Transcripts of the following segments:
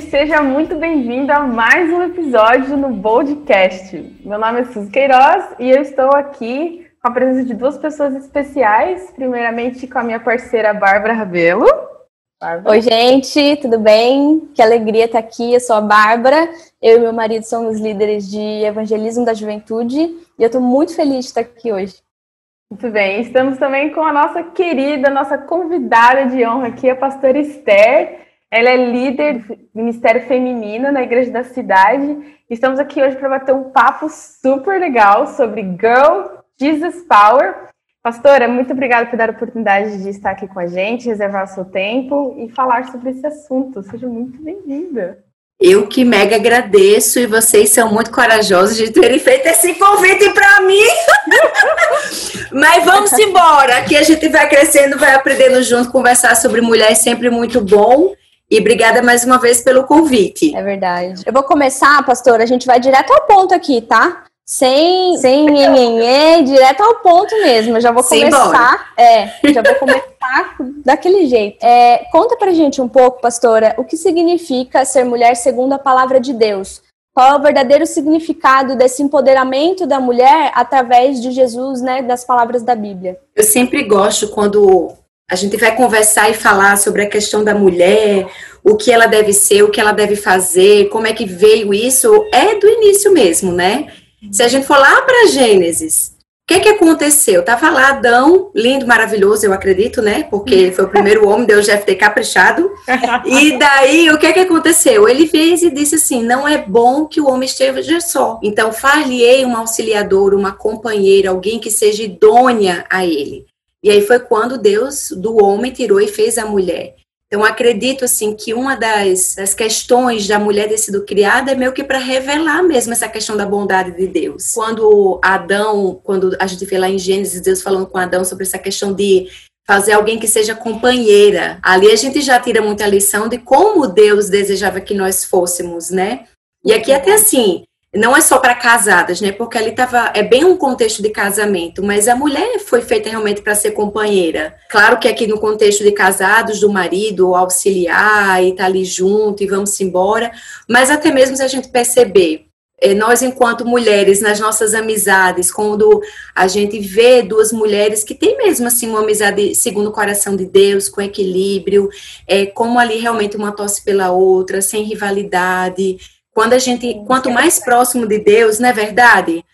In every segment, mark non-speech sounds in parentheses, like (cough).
Bold, seja muito bem-vindo a mais um episódio no Boldcast. Meu nome é Suzy Queiroz e eu estou aqui com a presença de duas pessoas especiais. Primeiramente, com a minha parceira Bárbara Rabelo. Bárbara. Oi, gente, tudo bem? Que alegria estar aqui. Eu sou a Bárbara. Eu e meu marido somos líderes de evangelismo da juventude e eu estou muito feliz de estar aqui hoje. Muito bem, estamos também com a nossa querida, nossa convidada de honra aqui, a pastora Esther. Ela é líder do Ministério Feminino na Igreja da Cidade. Estamos aqui hoje para bater um papo super legal sobre Girl Jesus Power. Pastora, muito obrigada por dar a oportunidade de estar aqui com a gente, reservar o seu tempo e falar sobre esse assunto. Seja muito bem-vinda. Eu que mega agradeço e vocês são muito corajosos de terem feito esse convite para mim. (laughs) Mas vamos embora, aqui a gente vai crescendo, vai aprendendo junto, conversar sobre mulher é sempre muito bom. E obrigada mais uma vez pelo convite. É verdade. Eu vou começar, pastora, a gente vai direto ao ponto aqui, tá? Sem, sem nhenhenhê, direto ao ponto mesmo. Eu já vou começar. É, já vou começar (laughs) daquele jeito. É, conta pra gente um pouco, pastora, o que significa ser mulher segundo a palavra de Deus. Qual é o verdadeiro significado desse empoderamento da mulher através de Jesus, né, das palavras da Bíblia? Eu sempre gosto quando a gente vai conversar e falar sobre a questão da mulher, o que ela deve ser, o que ela deve fazer, como é que veio isso, é do início mesmo, né? Se a gente for lá para Gênesis, o que, que aconteceu? Tava lá Adão, lindo, maravilhoso, eu acredito, né? Porque foi o primeiro homem, Deus deve ter caprichado. (laughs) E daí, o que que aconteceu? Ele fez e disse assim: não é bom que o homem esteja só. Então, far-lhe-ei um auxiliador, uma companheira, alguém que seja idônea a ele. E aí foi quando Deus do homem tirou e fez a mulher. Então, acredito assim que uma das, das questões da mulher ter sido criada é meio que para revelar mesmo essa questão da bondade de Deus. Quando Adão, quando a gente vê lá em Gênesis, Deus falando com Adão sobre essa questão de fazer alguém que seja companheira. Ali a gente já tira muita lição de como Deus desejava que nós fôssemos, né? E aqui até assim, não é só para casadas, né? Porque ali tava é bem um contexto de casamento, mas a mulher foi feita realmente para ser companheira. Claro que aqui no contexto de casados, do marido auxiliar e tá ali junto e vamos embora, mas até mesmo se a gente perceber é, nós, enquanto mulheres, nas nossas amizades, quando a gente vê duas mulheres que têm mesmo assim uma amizade segundo o coração de Deus, com equilíbrio, é, como ali realmente uma tosse pela outra, sem rivalidade, quando a gente, quanto mais próximo de Deus, não é verdade?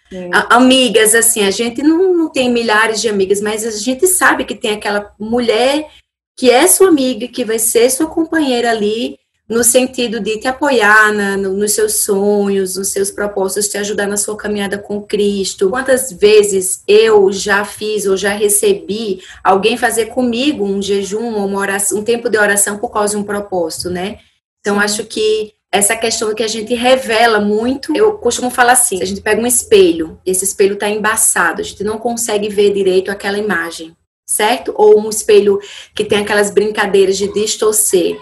amigas, assim, a gente não, não tem milhares de amigas, mas a gente sabe que tem aquela mulher que é sua amiga, que vai ser sua companheira ali, no sentido de te apoiar na, no, nos seus sonhos, nos seus propósitos, te ajudar na sua caminhada com Cristo. Quantas vezes eu já fiz ou já recebi alguém fazer comigo um jejum, uma oração, um tempo de oração por causa de um propósito, né? Então, Sim. acho que essa questão que a gente revela muito. Eu costumo falar assim: a gente pega um espelho, esse espelho está embaçado, a gente não consegue ver direito aquela imagem, certo? Ou um espelho que tem aquelas brincadeiras de distorcer.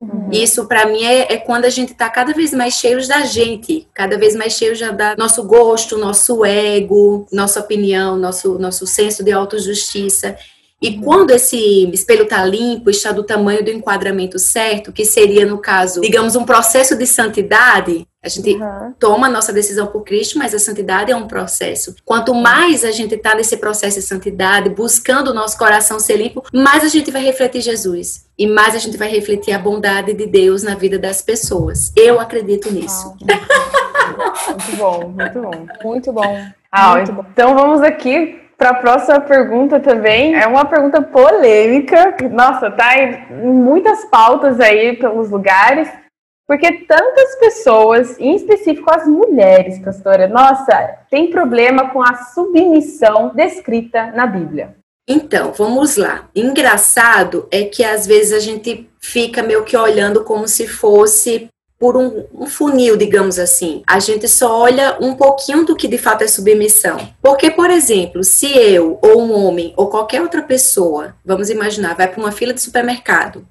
Uhum. Isso para mim é, é, quando a gente está cada vez mais cheios da gente, cada vez mais cheios já da nosso gosto, nosso ego, nossa opinião, nosso nosso senso de autojustiça. E quando esse espelho está limpo, está do tamanho do enquadramento certo, que seria, no caso, digamos, um processo de santidade, a gente uhum. toma a nossa decisão por Cristo, mas a santidade é um processo. Quanto mais a gente está nesse processo de santidade, buscando o nosso coração ser limpo, mais a gente vai refletir Jesus. E mais a gente vai refletir a bondade de Deus na vida das pessoas. Eu acredito nisso. (laughs) muito bom, muito bom. Muito bom. Ah, muito bom. Então vamos aqui para a próxima pergunta também. É uma pergunta polêmica. Nossa, tá em muitas pautas aí pelos lugares. Porque tantas pessoas, em específico as mulheres, pastora, nossa, tem problema com a submissão descrita na Bíblia. Então, vamos lá. Engraçado é que às vezes a gente fica meio que olhando como se fosse por um, um, funil, digamos assim. A gente só olha um pouquinho do que de fato é submissão. Porque, por exemplo, se eu, ou um homem, ou qualquer outra pessoa, vamos imaginar, vai para uma fila de supermercado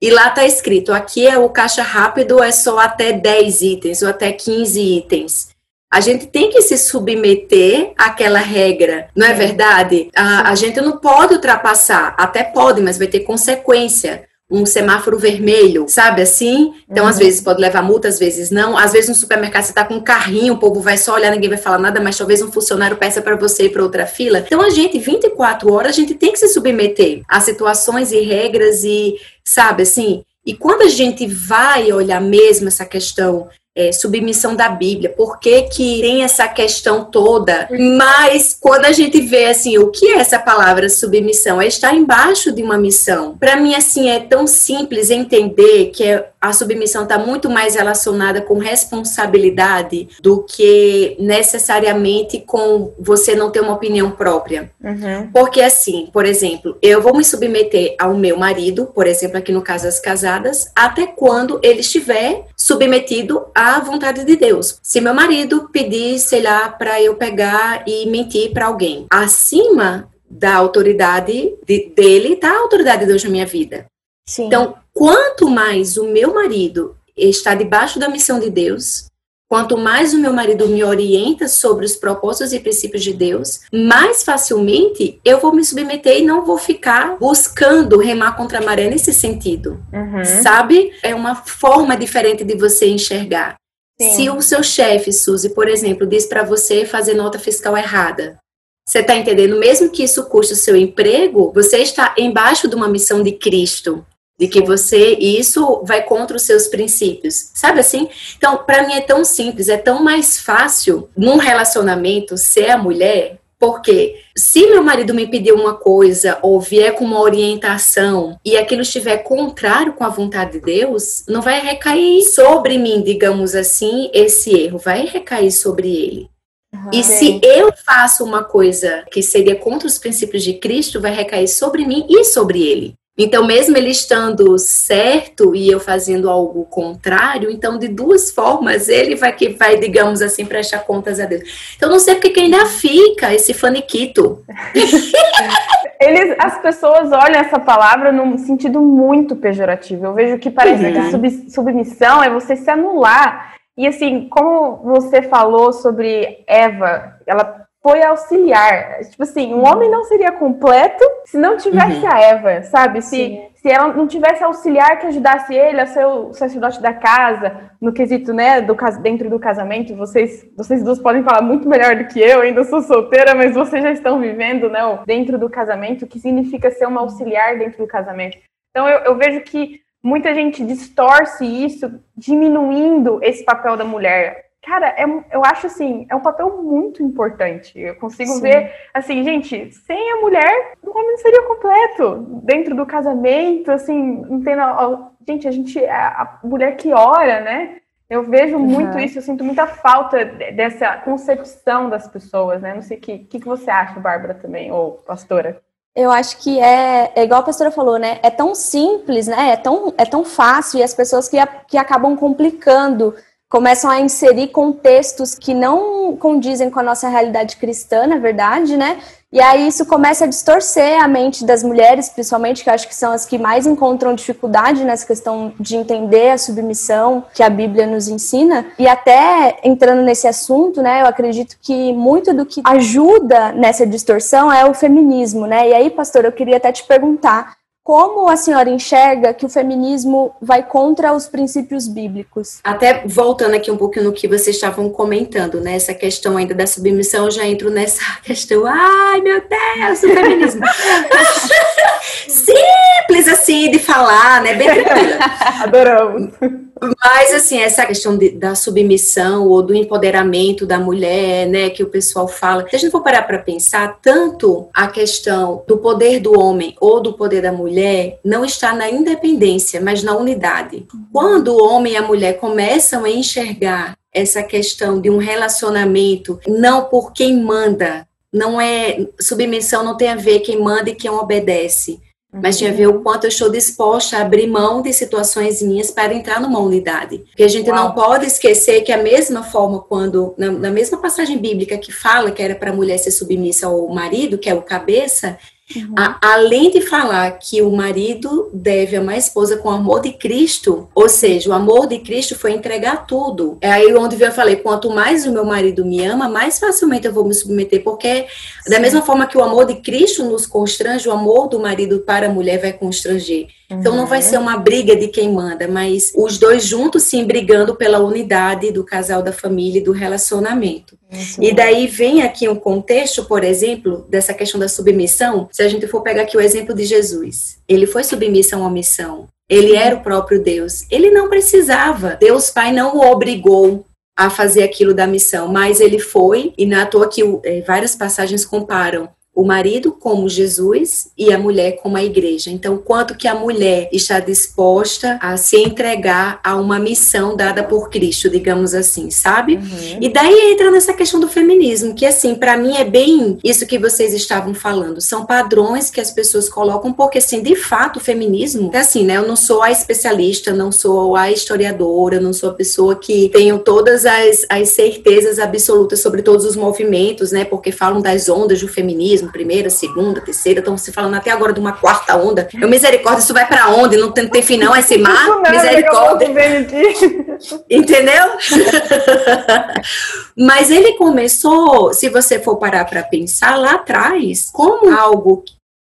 e lá está escrito: aqui é o caixa rápido, é só até 10 itens ou até 15 itens. A gente tem que se submeter àquela regra, não é, é. verdade? A, a gente não pode ultrapassar, até pode, mas vai ter consequência um semáforo vermelho, sabe assim? Então, uhum. às vezes pode levar multa, às vezes não. Às vezes no supermercado você tá com um carrinho, o povo vai só olhar, ninguém vai falar nada, mas talvez um funcionário peça para você ir para outra fila. Então, a gente, 24 horas, a gente tem que se submeter a situações e regras e, sabe assim? E quando a gente vai olhar mesmo essa questão é, submissão da Bíblia, por que, que tem essa questão toda? Mas quando a gente vê assim, o que é essa palavra submissão? É estar embaixo de uma missão. Para mim, assim, é tão simples entender que é a submissão está muito mais relacionada com responsabilidade do que necessariamente com você não ter uma opinião própria. Uhum. Porque, assim, por exemplo, eu vou me submeter ao meu marido, por exemplo, aqui no caso das casadas, até quando ele estiver submetido à vontade de Deus. Se meu marido pedir, sei lá, para eu pegar e mentir para alguém, acima da autoridade de, dele está a autoridade de Deus na minha vida. Sim. Então, quanto mais o meu marido está debaixo da missão de Deus, quanto mais o meu marido me orienta sobre os propósitos e princípios de Deus, mais facilmente eu vou me submeter e não vou ficar buscando remar contra a maré nesse sentido. Uhum. Sabe? É uma forma diferente de você enxergar. Sim. Se o seu chefe, Suzy, por exemplo, diz para você fazer nota fiscal errada, você está entendendo? Mesmo que isso custe o seu emprego, você está embaixo de uma missão de Cristo de que você isso vai contra os seus princípios, sabe assim? Então, para mim é tão simples, é tão mais fácil num relacionamento ser a mulher, porque se meu marido me pedir uma coisa ou vier com uma orientação e aquilo estiver contrário com a vontade de Deus, não vai recair sobre mim, digamos assim, esse erro, vai recair sobre ele. Uhum, e se eu faço uma coisa que seria contra os princípios de Cristo, vai recair sobre mim e sobre ele. Então, mesmo ele estando certo e eu fazendo algo contrário, então de duas formas ele vai que vai, digamos assim, prestar contas a Deus. Então, não sei porque que ainda fica esse faniquito. (laughs) Eles, as pessoas olham essa palavra num sentido muito pejorativo. Eu vejo que parece uhum. que sub, submissão é você se anular. E assim, como você falou sobre Eva, ela foi auxiliar. Tipo assim, um homem não seria completo se não tivesse uhum. a Eva, sabe? Se, se ela não tivesse auxiliar que ajudasse ele a ser o sacerdote da casa, no quesito, né, do, dentro do casamento. Vocês, vocês duas podem falar muito melhor do que eu, ainda sou solteira, mas vocês já estão vivendo, né, dentro do casamento, o que significa ser uma auxiliar dentro do casamento. Então eu, eu vejo que muita gente distorce isso, diminuindo esse papel da mulher cara, é, eu acho assim, é um papel muito importante. Eu consigo Sim. ver, assim, gente, sem a mulher, o homem não seria completo. Dentro do casamento, assim, não tem. Gente, a gente, é a mulher que ora, né? Eu vejo muito uhum. isso, eu sinto muita falta dessa concepção das pessoas, né? Não sei o que, que, que você acha, Bárbara, também, ou pastora? Eu acho que é, é, igual a pastora falou, né? É tão simples, né? É tão, é tão fácil e as pessoas que, que acabam complicando começam a inserir contextos que não condizem com a nossa realidade cristã, na verdade, né? E aí isso começa a distorcer a mente das mulheres, principalmente, que eu acho que são as que mais encontram dificuldade nessa questão de entender a submissão que a Bíblia nos ensina. E até entrando nesse assunto, né, eu acredito que muito do que ajuda nessa distorção é o feminismo, né? E aí, pastor, eu queria até te perguntar, como a senhora enxerga que o feminismo vai contra os princípios bíblicos? Até voltando aqui um pouquinho no que vocês estavam comentando, né? Essa questão ainda da submissão, eu já entro nessa (laughs) questão. Ai, meu Deus, o feminismo. (laughs) Simples assim de falar, né? Bem tranquila. (laughs) Adoramos. Mas, assim, essa questão de, da submissão ou do empoderamento da mulher, né, que o pessoal fala, se a gente for parar para pensar, tanto a questão do poder do homem ou do poder da mulher não está na independência, mas na unidade. Quando o homem e a mulher começam a enxergar essa questão de um relacionamento não por quem manda, não é submissão não tem a ver quem manda e quem obedece, mas tinha a ver o quanto eu estou disposta a abrir mão de situações minhas para entrar numa unidade. Porque a gente Uau. não pode esquecer que a mesma forma quando, na, na mesma passagem bíblica que fala que era para a mulher ser submissa ao marido, que é o cabeça, Uhum. A, além de falar que o marido deve amar a esposa com o amor de Cristo, ou seja, o amor de Cristo foi entregar tudo. É aí onde eu falei: quanto mais o meu marido me ama, mais facilmente eu vou me submeter, porque Sim. da mesma forma que o amor de Cristo nos constrange, o amor do marido para a mulher vai constranger. Então não vai uhum. ser uma briga de quem manda, mas os dois juntos sim brigando pela unidade do casal, da família e do relacionamento. Isso e daí vem aqui um contexto, por exemplo, dessa questão da submissão. Se a gente for pegar aqui o exemplo de Jesus, ele foi submisso a uma missão. Ele era o próprio Deus. Ele não precisava. Deus Pai não o obrigou a fazer aquilo da missão, mas ele foi, e na toa que é, várias passagens comparam o marido como Jesus e a mulher como a igreja. Então, quanto que a mulher está disposta a se entregar a uma missão dada por Cristo, digamos assim, sabe? Uhum. E daí entra nessa questão do feminismo, que assim, para mim é bem isso que vocês estavam falando. São padrões que as pessoas colocam, porque assim, de fato, o feminismo, é assim, né? Eu não sou a especialista, não sou a historiadora, não sou a pessoa que tenho todas as, as certezas absolutas sobre todos os movimentos, né? Porque falam das ondas do feminismo primeira, segunda, terceira, estão se falando até agora de uma quarta onda. Eu, misericórdia, isso vai para onde? Não tem, tem fim não, esse mar, misericórdia. (laughs) Entendeu? (laughs) Mas ele começou, se você for parar para pensar lá atrás, como algo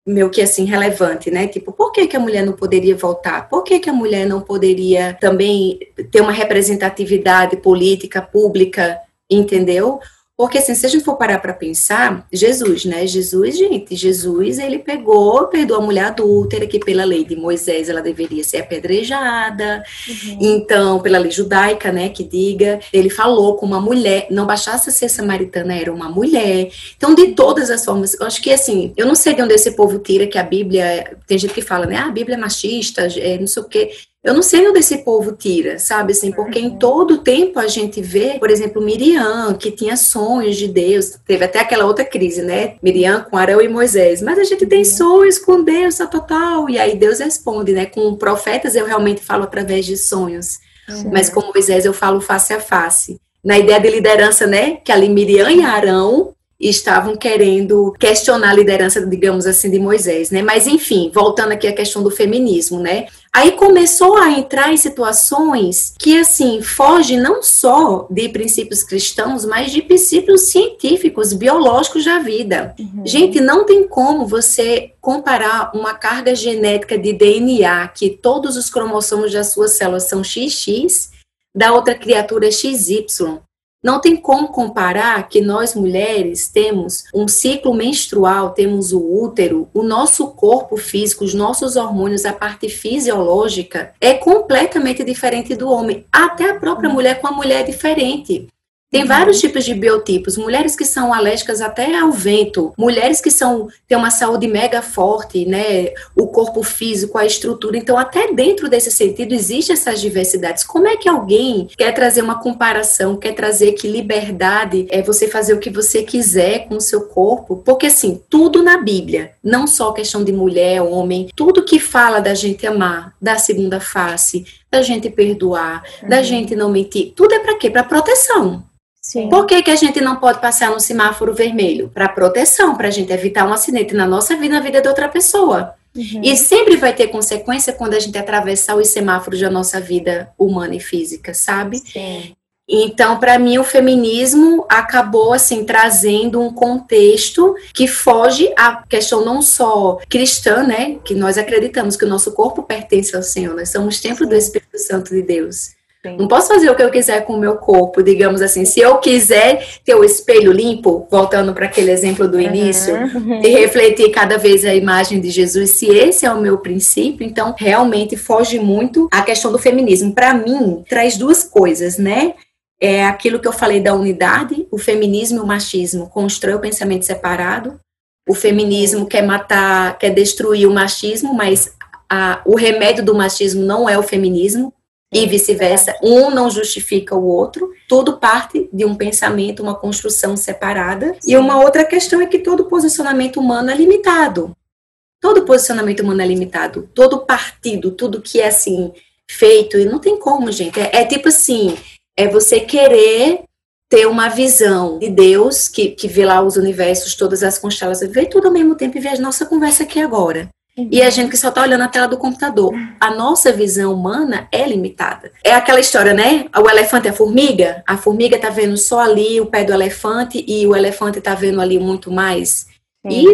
meu que assim relevante, né? Tipo, por que, que a mulher não poderia votar? Por que, que a mulher não poderia também ter uma representatividade política pública, entendeu? Porque assim, se a gente for parar para pensar, Jesus, né? Jesus, gente, Jesus, ele pegou, perdoou a mulher adúltera, que pela lei de Moisés ela deveria ser apedrejada. Uhum. Então, pela lei judaica, né, que diga, ele falou com uma mulher, não bastasse ser samaritana, era uma mulher. Então, de todas as formas, eu acho que assim, eu não sei de onde esse povo tira que a Bíblia, tem gente que fala, né, ah, a Bíblia é machista, é, não sei o quê. Eu não sei onde esse povo tira, sabe assim, porque em todo tempo a gente vê, por exemplo, Miriam, que tinha sonhos de Deus, teve até aquela outra crise, né? Miriam com Arão e Moisés, mas a gente tem uhum. sonhos com Deus, tá total, e aí Deus responde, né? Com profetas eu realmente falo através de sonhos, Sim. mas com Moisés eu falo face a face. Na ideia de liderança, né? Que ali Miriam e Arão estavam querendo questionar a liderança, digamos assim, de Moisés, né? Mas enfim, voltando aqui à questão do feminismo, né? Aí começou a entrar em situações que, assim, foge não só de princípios cristãos, mas de princípios científicos, biológicos da vida. Uhum. Gente, não tem como você comparar uma carga genética de DNA, que todos os cromossomos das suas células são XX, da outra criatura XY. Não tem como comparar que nós mulheres temos um ciclo menstrual, temos o útero, o nosso corpo físico, os nossos hormônios, a parte fisiológica é completamente diferente do homem. Até a própria mulher com a mulher é diferente. Tem uhum. vários tipos de biotipos, mulheres que são alérgicas até ao vento, mulheres que são têm uma saúde mega forte, né, o corpo físico, a estrutura. Então, até dentro desse sentido existem essas diversidades. Como é que alguém quer trazer uma comparação, quer trazer que liberdade é você fazer o que você quiser com o seu corpo? Porque assim, tudo na Bíblia, não só questão de mulher, homem, tudo que fala da gente amar, da segunda face, da gente perdoar, uhum. da gente não mentir, tudo é para quê? Para proteção. Sim. Por que, que a gente não pode passar no semáforo vermelho? Para proteção, para a gente evitar um acidente na nossa vida na vida de outra pessoa. Uhum. E sempre vai ter consequência quando a gente atravessar os semáforos da nossa vida humana e física, sabe? Sim. Então, para mim, o feminismo acabou assim trazendo um contexto que foge à questão não só cristã, né, que nós acreditamos que o nosso corpo pertence ao Senhor, nós somos templo do Espírito Santo de Deus. Sim. Não posso fazer o que eu quiser com o meu corpo, digamos assim. Se eu quiser ter o espelho limpo, voltando para aquele exemplo do início, uhum. (laughs) e refletir cada vez a imagem de Jesus, se esse é o meu princípio, então realmente foge muito a questão do feminismo. Para mim, traz duas coisas, né? É aquilo que eu falei da unidade, o feminismo e o machismo constrói o pensamento separado. O feminismo quer matar, quer destruir o machismo, mas a, o remédio do machismo não é o feminismo e vice-versa. Um não justifica o outro. Tudo parte de um pensamento, uma construção separada. Sim. E uma outra questão é que todo posicionamento humano é limitado. Todo posicionamento humano é limitado. Todo partido, tudo que é assim feito, e não tem como, gente. É, é tipo assim, é você querer ter uma visão de Deus, que, que vê lá os universos, todas as constelações, vê tudo ao mesmo tempo e vê a nossa conversa aqui agora. Uhum. E a gente que só está olhando a tela do computador. A nossa visão humana é limitada. É aquela história, né? O elefante e a formiga. A formiga está vendo só ali o pé do elefante e o elefante está vendo ali muito mais. E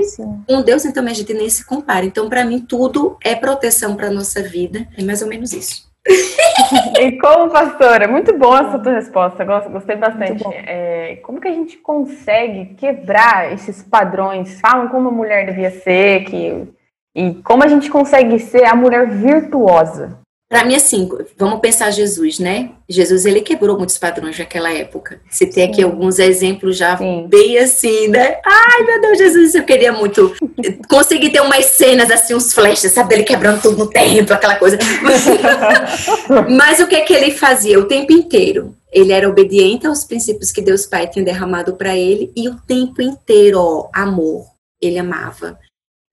com Deus, então, a gente nem se compara. Então, para mim, tudo é proteção para nossa vida. É mais ou menos isso. (laughs) (laughs) e como pastora, muito boa essa tua resposta, gostei bastante. É, como que a gente consegue quebrar esses padrões? Falam como a mulher devia ser, que e como a gente consegue ser a mulher virtuosa? Para mim, assim, vamos pensar Jesus, né? Jesus, ele quebrou muitos padrões naquela época. Você tem aqui alguns exemplos já Sim. bem assim, né? Ai, meu Deus, Jesus, eu queria muito conseguir ter umas cenas, assim, uns flashes, sabe? Ele quebrando tudo no templo, aquela coisa. (laughs) Mas o que é que ele fazia o tempo inteiro? Ele era obediente aos princípios que Deus Pai tinha derramado para ele e o tempo inteiro, ó, amor. Ele amava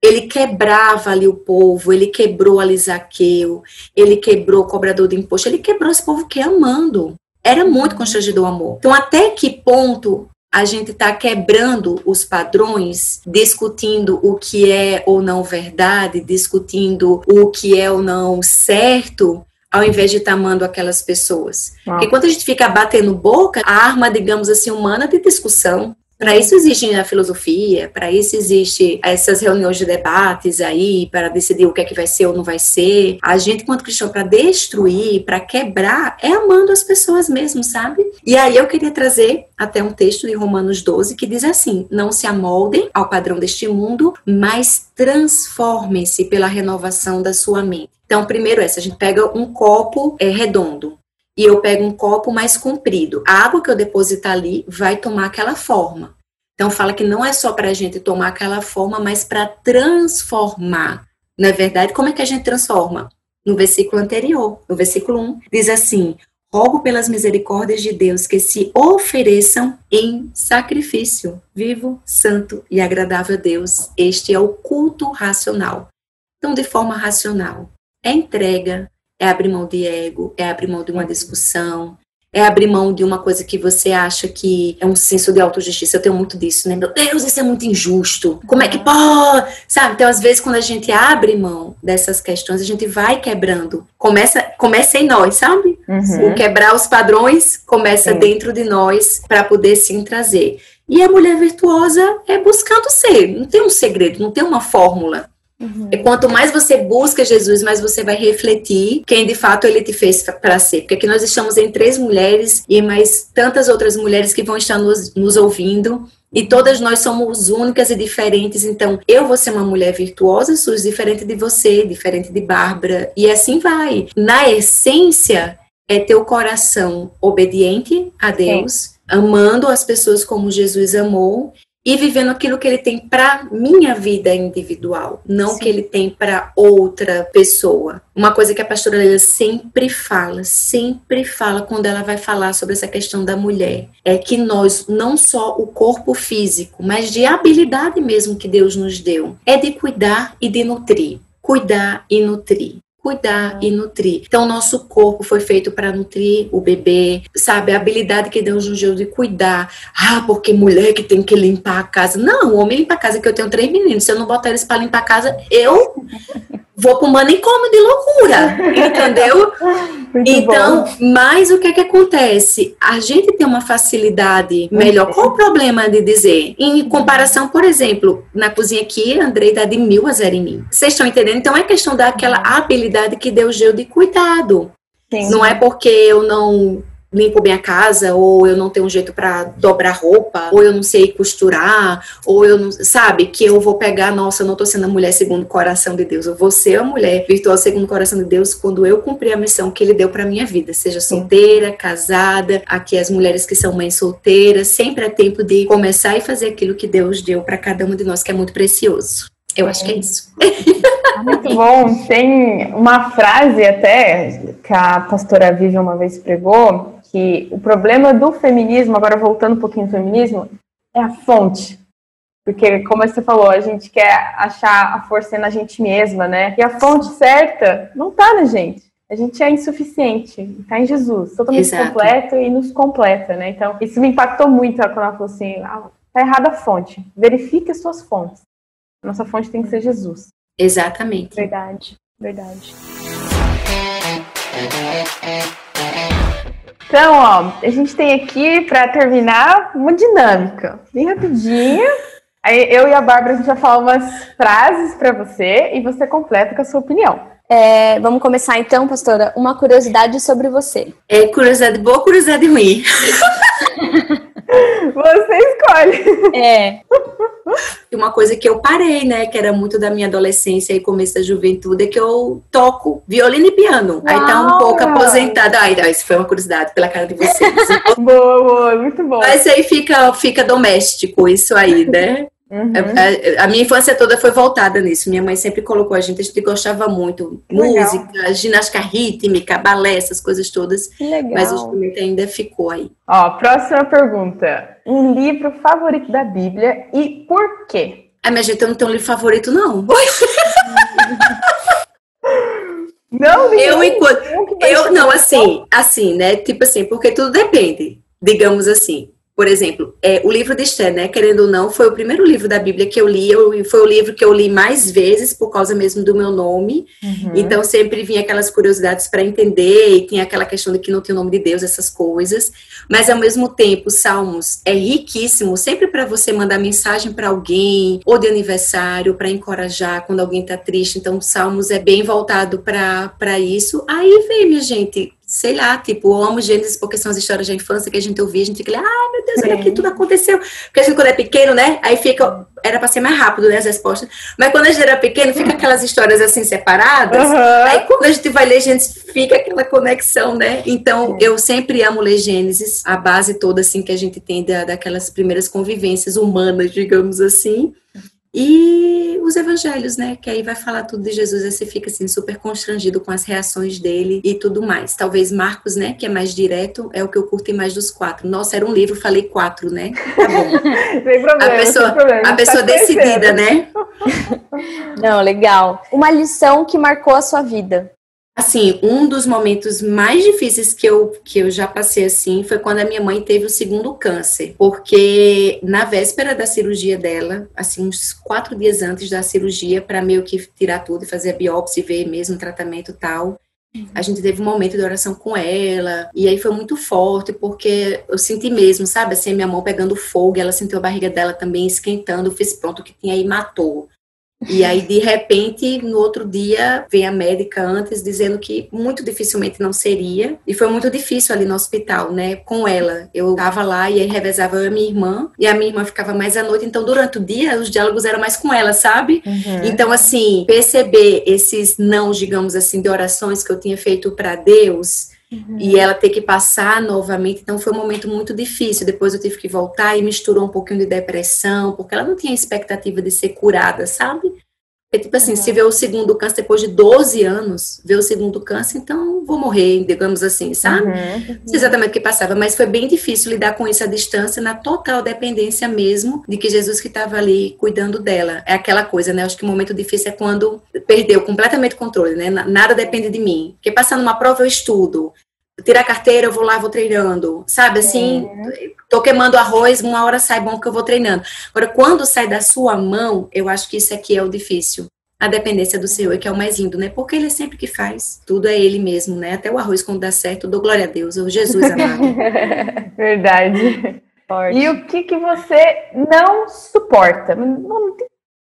ele quebrava ali o povo, ele quebrou ali Zaqueu, ele quebrou o cobrador de imposto, ele quebrou esse povo que é amando. Era muito constrangedor o amor. Então, até que ponto a gente está quebrando os padrões, discutindo o que é ou não verdade, discutindo o que é ou não certo, ao invés de estar tá amando aquelas pessoas. Ah. Porque quando a gente fica batendo boca, a arma, digamos assim, humana de discussão, para isso existe a filosofia, para isso existe essas reuniões de debates aí, para decidir o que é que vai ser ou não vai ser. A gente, quanto cristão, para destruir, para quebrar, é amando as pessoas mesmo, sabe? E aí eu queria trazer até um texto de Romanos 12 que diz assim: Não se amoldem ao padrão deste mundo, mas transformem-se pela renovação da sua mente. Então, primeiro essa, a gente pega um copo é, redondo e eu pego um copo mais comprido. A água que eu depositar ali vai tomar aquela forma. Então fala que não é só para a gente tomar aquela forma, mas para transformar. Na é verdade, como é que a gente transforma? No versículo anterior, no versículo 1, diz assim: Rogo pelas misericórdias de Deus que se ofereçam em sacrifício vivo, santo e agradável a Deus. Este é o culto racional. Então, de forma racional, é entrega, é abrir mão de ego, é abrir mão de uma discussão, é abrir mão de uma coisa que você acha que é um senso de autojustiça. Eu tenho muito disso, né? Meu Deus, isso é muito injusto. Como é que pode? Sabe? Então, às vezes, quando a gente abre mão dessas questões, a gente vai quebrando. Começa, começa em nós, sabe? Uhum. O quebrar os padrões começa Sim. dentro de nós para poder sim trazer. E a mulher virtuosa é buscando ser. Não tem um segredo, não tem uma fórmula. Uhum. E quanto mais você busca Jesus, mais você vai refletir quem de fato ele te fez para ser. Porque aqui nós estamos em três mulheres e mais tantas outras mulheres que vão estar nos, nos ouvindo. E todas nós somos únicas e diferentes. Então, eu vou ser uma mulher virtuosa, Sus, diferente de você, diferente de Bárbara. E assim vai. Na essência, é ter o coração obediente a Deus, Sim. amando as pessoas como Jesus amou e vivendo aquilo que ele tem para minha vida individual, não Sim. que ele tem para outra pessoa. Uma coisa que a pastora Leila sempre fala, sempre fala quando ela vai falar sobre essa questão da mulher, é que nós não só o corpo físico, mas de habilidade mesmo que Deus nos deu, é de cuidar e de nutrir. Cuidar e nutrir cuidar e nutrir. Então, nosso corpo foi feito para nutrir o bebê, sabe? A habilidade que Deus nos deu de cuidar. Ah, porque mulher que tem que limpar a casa. Não, o homem limpa a casa, que eu tenho três meninos. Se eu não botar eles para limpar a casa, eu (laughs) vou para o manicômio de loucura, entendeu? (laughs) Muito então, bom. mas o que é que acontece? A gente tem uma facilidade melhor. Qual o problema de dizer? Em comparação, por exemplo, na cozinha aqui, Andrei dá de mil a zero em mim. Vocês estão entendendo? Então, é questão daquela habilidade que Deus deu de cuidado. Sim. Não é porque eu não limpo bem a casa, ou eu não tenho um jeito para dobrar roupa, ou eu não sei costurar, ou eu não, sabe, que eu vou pegar, nossa, eu não tô sendo a mulher segundo o coração de Deus, eu vou ser a mulher virtuosa segundo o coração de Deus quando eu cumprir a missão que ele deu para minha vida, seja solteira, casada, aqui as mulheres que são mães solteiras, sempre é tempo de começar e fazer aquilo que Deus deu para cada uma de nós, que é muito precioso. Eu acho que é isso. (laughs) Muito bom. Tem uma frase até que a pastora Vivian uma vez pregou, que o problema do feminismo, agora voltando um pouquinho do feminismo, é a fonte. Porque, como você falou, a gente quer achar a força na gente mesma, né? E a fonte certa não tá na gente. A gente é insuficiente, está em Jesus, totalmente Exato. completo e nos completa, né? Então, isso me impactou muito quando ela falou assim: ah, tá errada a fonte, verifique as suas fontes. Nossa fonte tem que ser Jesus. Exatamente. Verdade, verdade. Então, ó, a gente tem aqui, para terminar, uma dinâmica, bem rapidinha. (laughs) Aí eu e a Bárbara, a gente vai falar umas frases para você e você completa com a sua opinião. É, vamos começar então, pastora. Uma curiosidade sobre você. É curiosidade boa, curiosidade ruim. (laughs) Você escolhe. É. (laughs) Uma coisa que eu parei, né, que era muito da minha adolescência e começo da juventude, é que eu toco violino e piano. Uau. Aí tá um pouco aposentada. Ai, não, isso foi uma curiosidade pela cara de vocês. (laughs) boa, boa, muito bom. Mas aí fica, fica doméstico isso aí, né? Uhum. A, a, minha infância toda foi voltada nisso. Minha mãe sempre colocou a gente, a gente gostava muito. Legal. Música, ginástica rítmica, balé, essas coisas todas. Legal. Mas o instrumento ainda ficou aí. Ó, próxima pergunta. Um livro favorito da Bíblia e por quê? Ah, minha gente, eu não tenho um livro favorito, não. (laughs) não, eu enquanto. Eu, não, assim, assim, né? Tipo assim, porque tudo depende, digamos assim por exemplo, é, o livro de Esther, né, querendo ou não, foi o primeiro livro da Bíblia que eu li, eu, foi o livro que eu li mais vezes por causa mesmo do meu nome, uhum. então sempre vinha aquelas curiosidades para entender, e tinha aquela questão de que não tinha o nome de Deus, essas coisas, mas ao mesmo tempo, Salmos é riquíssimo, sempre para você mandar mensagem para alguém, ou de aniversário, para encorajar quando alguém está triste, então Salmos é bem voltado para isso, aí vem, minha gente, sei lá, tipo, eu amo Gênesis porque são as histórias da infância que a gente ouvia, a gente fica, ai meu Deus, olha aqui, tudo aconteceu. Porque a gente, quando é pequeno, né, aí fica, era para ser mais rápido, né, as respostas. Mas quando a gente era pequeno, fica aquelas histórias assim separadas. Uhum. Aí quando a gente vai ler Gênesis, fica aquela conexão, né? Então, eu sempre amo ler Gênesis, a base toda, assim, que a gente tem da, daquelas primeiras convivências humanas, digamos assim. E os evangelhos, né? Que aí vai falar tudo de Jesus, aí você fica assim super constrangido com as reações dele e tudo mais. Talvez Marcos, né? Que é mais direto, é o que eu curto mais dos quatro. Nossa, era um livro, falei quatro, né? Tá bom. (laughs) sem problema, a pessoa, sem problema. A pessoa tá decidida, né? (laughs) Não, legal. Uma lição que marcou a sua vida assim, um dos momentos mais difíceis que eu, que eu já passei assim foi quando a minha mãe teve o segundo câncer, porque na véspera da cirurgia dela, assim, uns quatro dias antes da cirurgia, para meio que tirar tudo e fazer a biópsia e ver mesmo o tratamento e tal. Uhum. A gente teve um momento de oração com ela, e aí foi muito forte, porque eu senti mesmo, sabe, assim, minha mão pegando fogo, ela sentiu a barriga dela também esquentando, fez pronto o que tinha e matou. E aí, de repente, no outro dia, vem a médica antes dizendo que muito dificilmente não seria. E foi muito difícil ali no hospital, né? Com ela. Eu tava lá e aí revezava eu e a minha irmã. E a minha irmã ficava mais à noite. Então, durante o dia, os diálogos eram mais com ela, sabe? Uhum. Então, assim, perceber esses não, digamos assim, de orações que eu tinha feito para Deus Uhum. E ela ter que passar novamente, então foi um momento muito difícil. Depois eu tive que voltar e misturou um pouquinho de depressão, porque ela não tinha expectativa de ser curada, sabe? É tipo assim, uhum. se vê o segundo câncer depois de 12 anos, vê o segundo câncer, então vou morrer, digamos assim, sabe? Uhum. Não sei exatamente o que passava, mas foi bem difícil lidar com isso à distância, na total dependência mesmo de que Jesus que estava ali cuidando dela. É aquela coisa, né? Acho que o momento difícil é quando perdeu completamente o controle, né? Nada depende de mim. Porque passando uma prova eu estudo, tirar a carteira, eu vou lá, vou treinando, sabe? Assim, é. tô queimando arroz, uma hora sai bom que eu vou treinando. Agora, quando sai da sua mão, eu acho que isso aqui é o difícil. A dependência do Senhor, que é o mais lindo, né? Porque Ele é sempre que faz. Tudo é Ele mesmo, né? Até o arroz, quando dá certo, eu dou glória a Deus, o Jesus amado. (laughs) Verdade. Forte. E o que, que você não suporta? Não,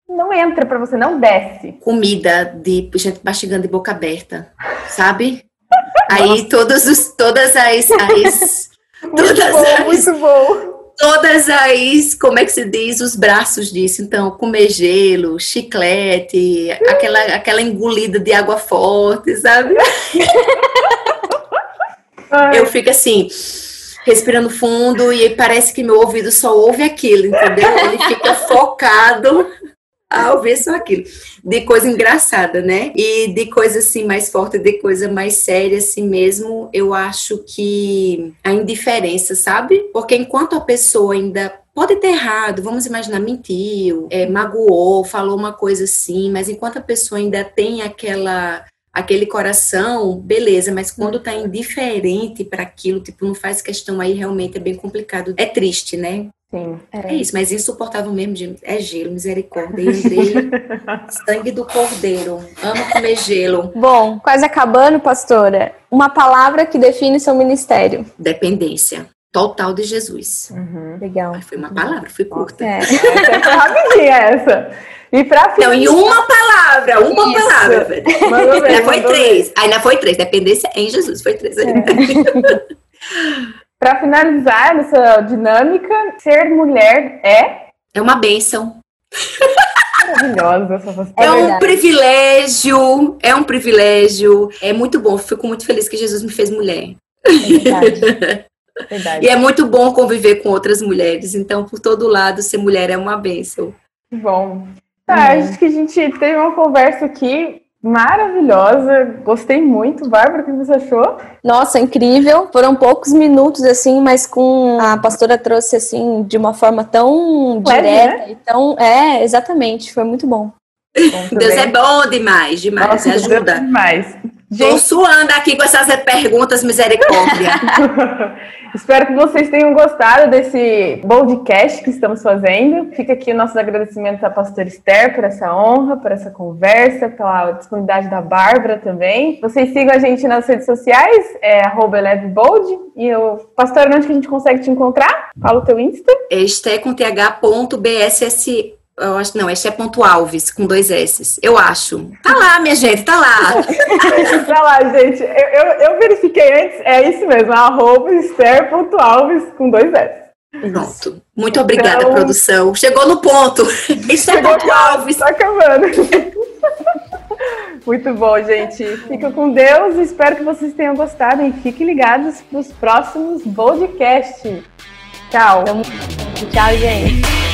não entra para você, não desce. Comida de gente mastigando de boca aberta, sabe? Aí todos os, todas as, as muito todas bom, as, muito bom. Todas as, como é que se diz, os braços disso. Então, comer gelo, chiclete, aquela, aquela engolida de água forte, sabe? Eu fico assim, respirando fundo e parece que meu ouvido só ouve aquilo, entendeu? Ele fica focado ao ver só aquilo. De coisa engraçada, né? E de coisa assim mais forte, de coisa mais séria assim mesmo, eu acho que a indiferença, sabe? Porque enquanto a pessoa ainda pode ter errado, vamos imaginar, mentiu, é, magoou, falou uma coisa assim, mas enquanto a pessoa ainda tem aquela aquele coração, beleza, mas quando tá indiferente para aquilo, tipo, não faz questão aí, realmente é bem complicado. É triste, né? Sim. É, é isso, mas insuportável mesmo, é gelo, misericórdia. sangue do cordeiro. Amo comer gelo. Bom, quase acabando, pastora. Uma palavra que define seu ministério. Dependência. Total de Jesus. Uhum. Legal. Mas foi uma palavra, foi curta. É. Essa foi rapidinha essa. E pra Não, em uma palavra, uma Isso. palavra, velho. Ainda foi três. Ainda foi três. Dependência em Jesus, foi três. É. (laughs) Para finalizar essa dinâmica, ser mulher é? É uma bênção. Maravilhosa essa É, é um privilégio, é um privilégio. É muito bom, fico muito feliz que Jesus me fez mulher. É verdade. (laughs) verdade. E é muito bom conviver com outras mulheres. Então, por todo lado, ser mulher é uma bênção. Bom. Tá, uhum. acho que a gente teve uma conversa aqui maravilhosa, gostei muito. Bárbara, o que você achou? Nossa, incrível. Foram poucos minutos, assim, mas com a pastora trouxe, assim, de uma forma tão Leve, direta. Né? Então, é, exatamente, foi muito bom. bom (laughs) Deus é bom demais, demais, Nossa, ajuda. Deus é demais. Gente... Tô suando aqui com essas perguntas, misericórdia. (laughs) Espero que vocês tenham gostado desse podcast que estamos fazendo. Fica aqui o nosso agradecimento à pastora Esther por essa honra, por essa conversa, pela disponibilidade da Bárbara também. Vocês sigam a gente nas redes sociais, é elevebold. E o pastor, onde que a gente consegue te encontrar? Fala o teu Insta. Este com th.bss eu acho, não, é ponto Alves, com dois S. Eu acho. Tá lá, minha gente, tá lá. (laughs) tá lá, gente. Eu, eu, eu, verifiquei antes, é isso mesmo, arroba Esther.alves com dois S. Pronto. Muito obrigada, então... produção. Chegou no ponto. (laughs) Esther ponto Alves. Tá acabando. (laughs) Muito bom, gente. Fica com Deus. Espero que vocês tenham gostado e fiquem ligados para os próximos podcasts. Tchau. Tchau, gente.